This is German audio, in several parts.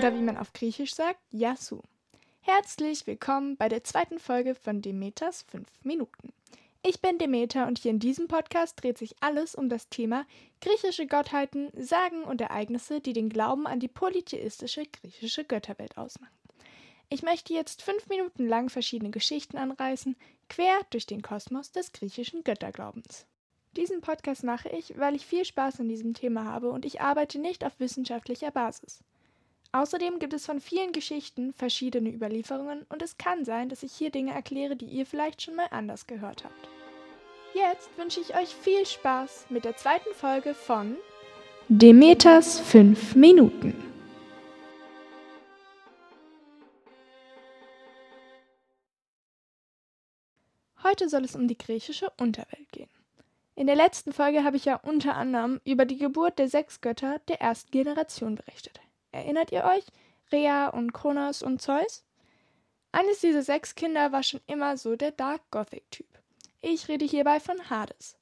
oder wie man auf Griechisch sagt, Yasu. Herzlich willkommen bei der zweiten Folge von Demeters 5 Minuten. Ich bin Demeter und hier in diesem Podcast dreht sich alles um das Thema griechische Gottheiten, Sagen und Ereignisse, die den Glauben an die polytheistische griechische Götterwelt ausmachen. Ich möchte jetzt fünf Minuten lang verschiedene Geschichten anreißen, quer durch den Kosmos des griechischen Götterglaubens. Diesen Podcast mache ich, weil ich viel Spaß an diesem Thema habe und ich arbeite nicht auf wissenschaftlicher Basis. Außerdem gibt es von vielen Geschichten verschiedene Überlieferungen und es kann sein, dass ich hier Dinge erkläre, die ihr vielleicht schon mal anders gehört habt. Jetzt wünsche ich euch viel Spaß mit der zweiten Folge von Demeters 5 Minuten. Heute soll es um die griechische Unterwelt gehen. In der letzten Folge habe ich ja unter anderem über die Geburt der sechs Götter der ersten Generation berichtet. Erinnert ihr euch? Rhea und Kronos und Zeus? Eines dieser sechs Kinder war schon immer so der Dark Gothic-Typ. Ich rede hierbei von Hades.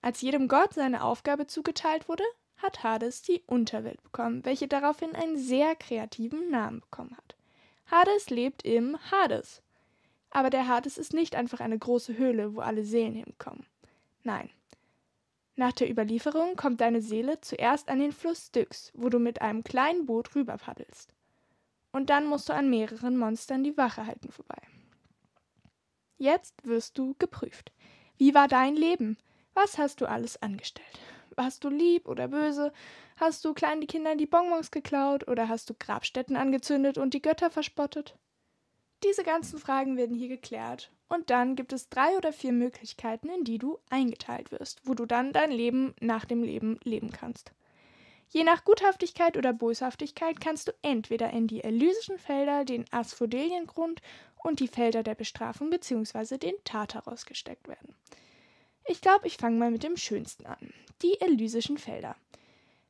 Als jedem Gott seine Aufgabe zugeteilt wurde, hat Hades die Unterwelt bekommen, welche daraufhin einen sehr kreativen Namen bekommen hat. Hades lebt im Hades, aber der Hades ist nicht einfach eine große Höhle, wo alle Seelen hinkommen. Nein. Nach der Überlieferung kommt deine Seele zuerst an den Fluss Styx, wo du mit einem kleinen Boot rüber paddelst. Und dann musst du an mehreren Monstern die Wache halten vorbei. Jetzt wirst du geprüft. Wie war dein Leben? Was hast du alles angestellt? Warst du lieb oder böse? Hast du kleinen Kindern die Bonbons geklaut oder hast du Grabstätten angezündet und die Götter verspottet? Diese ganzen Fragen werden hier geklärt. Und dann gibt es drei oder vier Möglichkeiten, in die du eingeteilt wirst, wo du dann dein Leben nach dem Leben leben kannst. Je nach Guthaftigkeit oder Boshaftigkeit kannst du entweder in die elysischen Felder, den Asphodeliengrund und die Felder der Bestrafung bzw. den Tartaros gesteckt werden. Ich glaube, ich fange mal mit dem schönsten an. Die elysischen Felder.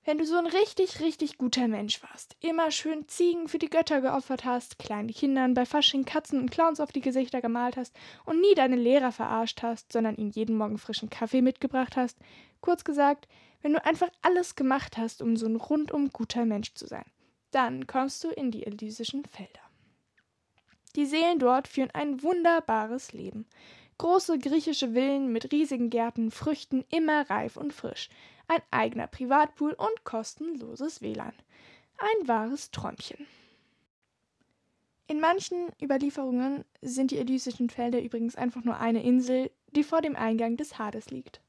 Wenn du so ein richtig, richtig guter Mensch warst, immer schön Ziegen für die Götter geopfert hast, kleinen Kindern bei Fasching Katzen und Clowns auf die Gesichter gemalt hast und nie deine Lehrer verarscht hast, sondern ihnen jeden Morgen frischen Kaffee mitgebracht hast, kurz gesagt, wenn du einfach alles gemacht hast, um so ein rundum guter Mensch zu sein, dann kommst du in die elysischen Felder. Die Seelen dort führen ein wunderbares Leben. Große griechische Villen mit riesigen Gärten, Früchten immer reif und frisch, ein eigener Privatpool und kostenloses WLAN. Ein wahres Träumchen. In manchen Überlieferungen sind die Elysischen Felder übrigens einfach nur eine Insel, die vor dem Eingang des Hades liegt.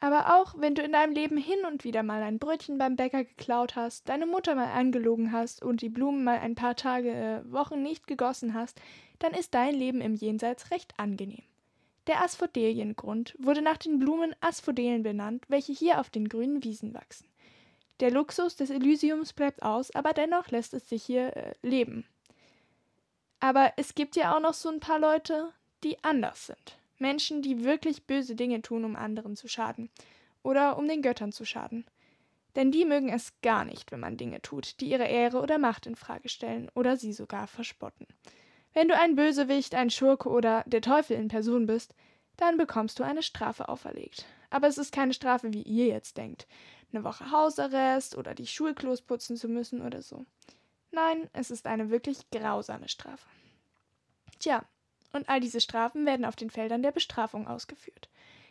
Aber auch wenn du in deinem Leben hin und wieder mal ein Brötchen beim Bäcker geklaut hast, deine Mutter mal angelogen hast und die Blumen mal ein paar Tage, äh, Wochen nicht gegossen hast, dann ist dein Leben im Jenseits recht angenehm. Der Asphodeliengrund wurde nach den Blumen Asphodelen benannt, welche hier auf den grünen Wiesen wachsen. Der Luxus des Elysiums bleibt aus, aber dennoch lässt es sich hier äh, leben. Aber es gibt ja auch noch so ein paar Leute, die anders sind. Menschen, die wirklich böse Dinge tun, um anderen zu schaden. Oder um den Göttern zu schaden. Denn die mögen es gar nicht, wenn man Dinge tut, die ihre Ehre oder Macht in Frage stellen oder sie sogar verspotten. Wenn du ein Bösewicht, ein Schurke oder der Teufel in Person bist, dann bekommst du eine Strafe auferlegt. Aber es ist keine Strafe, wie ihr jetzt denkt. Eine Woche Hausarrest oder die Schulklos putzen zu müssen oder so. Nein, es ist eine wirklich grausame Strafe. Tja, und all diese Strafen werden auf den Feldern der Bestrafung ausgeführt.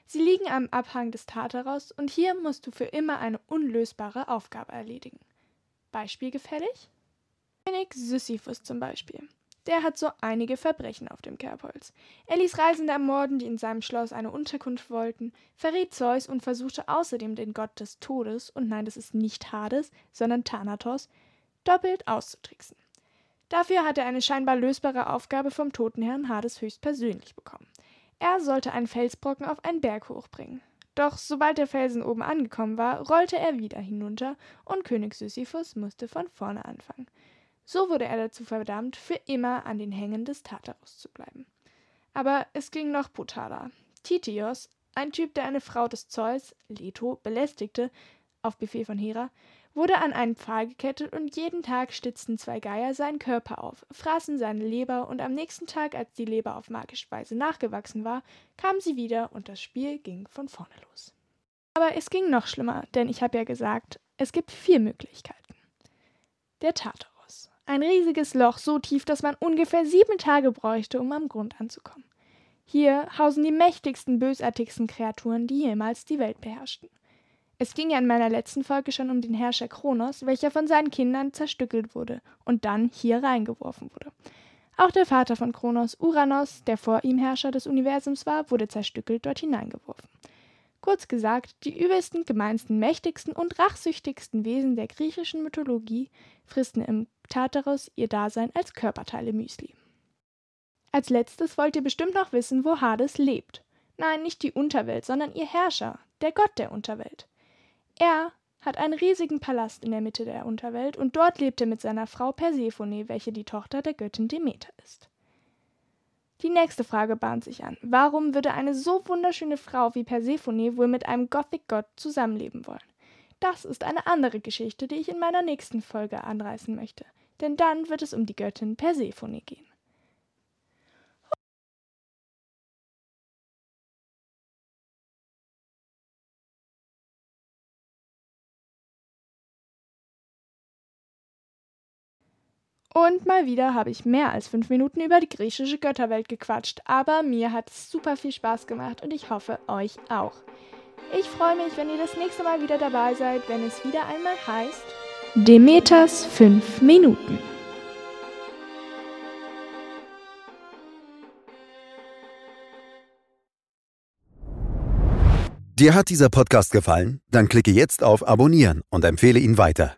Sie liegen am Abhang des Tartaros und hier musst du für immer eine unlösbare Aufgabe erledigen. Beispiel gefällig? König Sisyphus zum Beispiel. Der hat so einige Verbrechen auf dem Kerbholz. Er ließ Reisende ermorden, die in seinem Schloss eine Unterkunft wollten, verriet Zeus und versuchte außerdem den Gott des Todes, und nein, das ist nicht Hades, sondern Thanatos, doppelt auszutricksen. Dafür hat er eine scheinbar lösbare Aufgabe vom toten Herrn Hades höchstpersönlich bekommen. Er sollte einen Felsbrocken auf einen Berg hochbringen. Doch sobald der Felsen oben angekommen war, rollte er wieder hinunter und König Sisyphus musste von vorne anfangen. So wurde er dazu verdammt, für immer an den Hängen des Tartarus zu bleiben. Aber es ging noch brutaler. Titios, ein Typ, der eine Frau des Zeus, Leto, belästigte, auf Befehl von Hera, wurde an einen Pfahl gekettet und jeden Tag stitzten zwei Geier seinen Körper auf, fraßen seine Leber und am nächsten Tag, als die Leber auf magische Weise nachgewachsen war, kamen sie wieder und das Spiel ging von vorne los. Aber es ging noch schlimmer, denn ich habe ja gesagt, es gibt vier Möglichkeiten. der Tartarus. Ein riesiges Loch, so tief, dass man ungefähr sieben Tage bräuchte, um am Grund anzukommen. Hier hausen die mächtigsten, bösartigsten Kreaturen, die jemals die Welt beherrschten. Es ging ja in meiner letzten Folge schon um den Herrscher Kronos, welcher von seinen Kindern zerstückelt wurde und dann hier reingeworfen wurde. Auch der Vater von Kronos, Uranus, der vor ihm Herrscher des Universums war, wurde zerstückelt dort hineingeworfen. Kurz gesagt, die übelsten, gemeinsten, mächtigsten und rachsüchtigsten Wesen der griechischen Mythologie fristen im Tartarus ihr Dasein als Körperteile Müsli. Als letztes wollt ihr bestimmt noch wissen, wo Hades lebt. Nein, nicht die Unterwelt, sondern ihr Herrscher, der Gott der Unterwelt. Er hat einen riesigen Palast in der Mitte der Unterwelt und dort lebt er mit seiner Frau Persephone, welche die Tochter der Göttin Demeter ist. Die nächste Frage bahnt sich an. Warum würde eine so wunderschöne Frau wie Persephone wohl mit einem Gothic-Gott zusammenleben wollen? Das ist eine andere Geschichte, die ich in meiner nächsten Folge anreißen möchte, denn dann wird es um die Göttin Persephone gehen. Und mal wieder habe ich mehr als fünf Minuten über die griechische Götterwelt gequatscht, aber mir hat es super viel Spaß gemacht und ich hoffe euch auch. Ich freue mich, wenn ihr das nächste Mal wieder dabei seid, wenn es wieder einmal heißt Demeters 5 Minuten. Dir hat dieser Podcast gefallen? Dann klicke jetzt auf Abonnieren und empfehle ihn weiter.